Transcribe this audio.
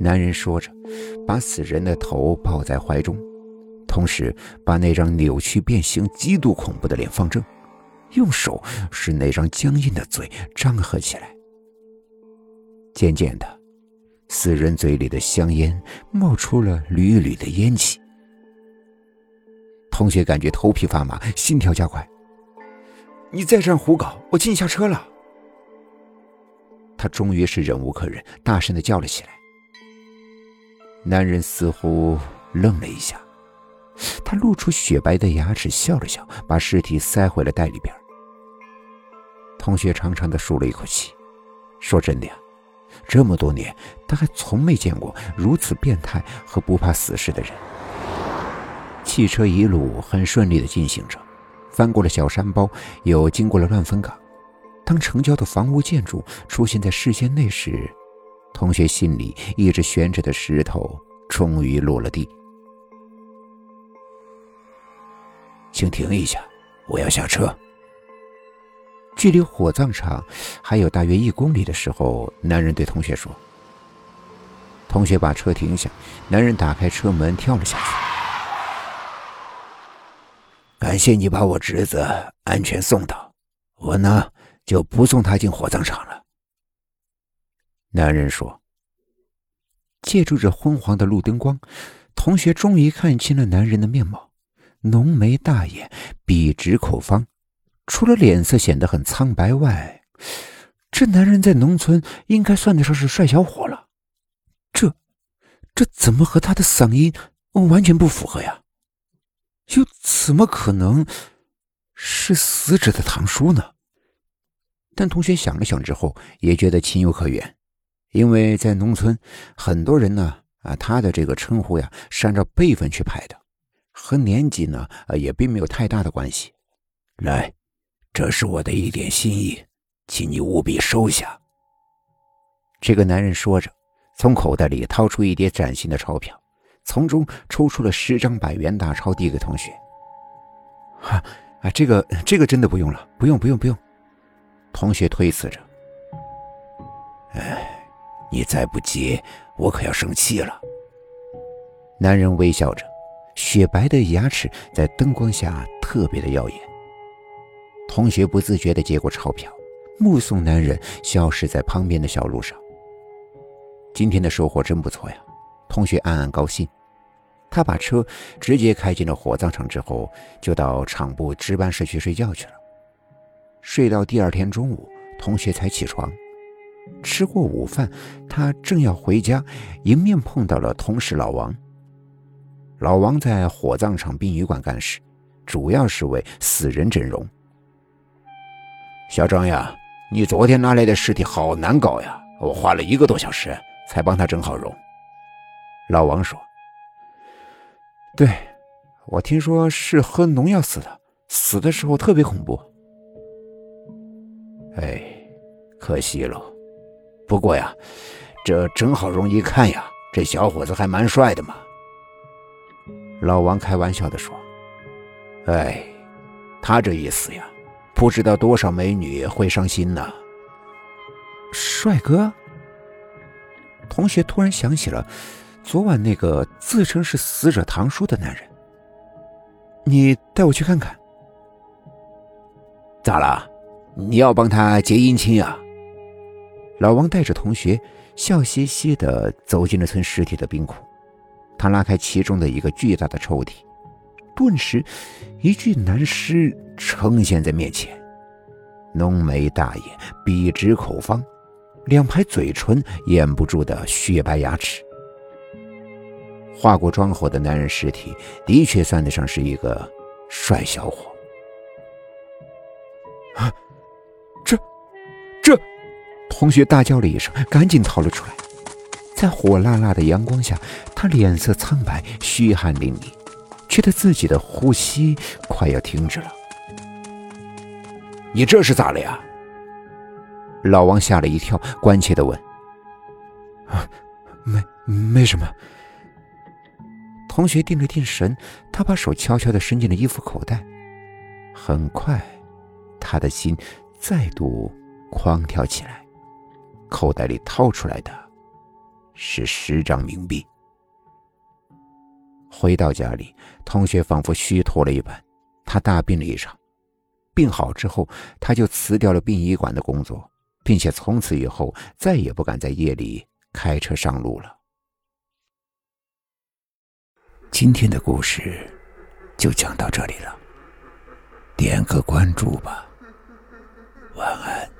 男人说着，把死人的头抱在怀中，同时把那张扭曲变形、极度恐怖的脸放正，用手使那张僵硬的嘴张合起来。渐渐的，死人嘴里的香烟冒出了缕缕的烟气。同学感觉头皮发麻，心跳加快。你再这样胡搞，我请你下车了。他终于是忍无可忍，大声的叫了起来。男人似乎愣了一下，他露出雪白的牙齿，笑了笑，把尸体塞回了袋里边。同学长长的舒了一口气，说：“真的呀，这么多年，他还从没见过如此变态和不怕死事的人。”汽车一路很顺利的进行着。翻过了小山包，又经过了乱坟岗。当城郊的房屋建筑出现在视线内时，同学心里一直悬着的石头终于落了地。请停一下，我要下车。距离火葬场还有大约一公里的时候，男人对同学说：“同学，把车停下。”男人打开车门，跳了下去。感谢你把我侄子安全送到，我呢就不送他进火葬场了。男人说：“借助着昏黄的路灯光，同学终于看清了男人的面貌，浓眉大眼，笔直口方。除了脸色显得很苍白外，这男人在农村应该算得上是帅小伙了。这，这怎么和他的嗓音完全不符合呀？”又怎么可能是死者的堂叔呢？但同学想了想之后，也觉得情有可原，因为在农村，很多人呢，啊，他的这个称呼呀是按照辈分去排的，和年纪呢，啊，也并没有太大的关系。来，这是我的一点心意，请你务必收下。这个男人说着，从口袋里掏出一叠崭新的钞票。从中抽出了十张百元大钞，递给同学。啊啊，这个这个真的不用了，不用不用不用。同学推辞着。哎，你再不接，我可要生气了。男人微笑着，雪白的牙齿在灯光下特别的耀眼。同学不自觉地接过钞票，目送男人消失在旁边的小路上。今天的收获真不错呀。同学暗暗高兴，他把车直接开进了火葬场，之后就到厂部值班室去睡觉去了。睡到第二天中午，同学才起床。吃过午饭，他正要回家，迎面碰到了同事老王。老王在火葬场殡仪馆干事，主要是为死人整容。小张呀，你昨天拿来的尸体好难搞呀，我花了一个多小时才帮他整好容。老王说：“对，我听说是喝农药死的，死的时候特别恐怖。哎，可惜了。不过呀，这正好容易看呀，这小伙子还蛮帅的嘛。”老王开玩笑的说：“哎，他这一死呀，不知道多少美女会伤心呢。”帅哥，同学突然想起了。昨晚那个自称是死者堂叔的男人，你带我去看看。咋了？你要帮他结姻亲呀？老王带着同学笑嘻嘻的走进了存尸体的冰库，他拉开其中的一个巨大的抽屉，顿时，一具男尸呈现在面前，浓眉大眼，笔直口方，两排嘴唇掩不住的雪白牙齿。化过妆后的男人尸体，的确算得上是一个帅小伙。同学大叫了一声，赶紧逃了出来。在火辣辣的阳光下，他脸色苍白，虚汗淋漓，觉得自己的呼吸快要停止了。你这是咋了呀？老王吓了一跳，关切的问：“啊，没，没什么。”同学定了定神，他把手悄悄地伸进了衣服口袋。很快，他的心再度狂跳起来。口袋里掏出来的是十张冥币。回到家里，同学仿佛虚脱了一般，他大病了一场。病好之后，他就辞掉了殡仪馆的工作，并且从此以后再也不敢在夜里开车上路了。今天的故事就讲到这里了，点个关注吧，晚安。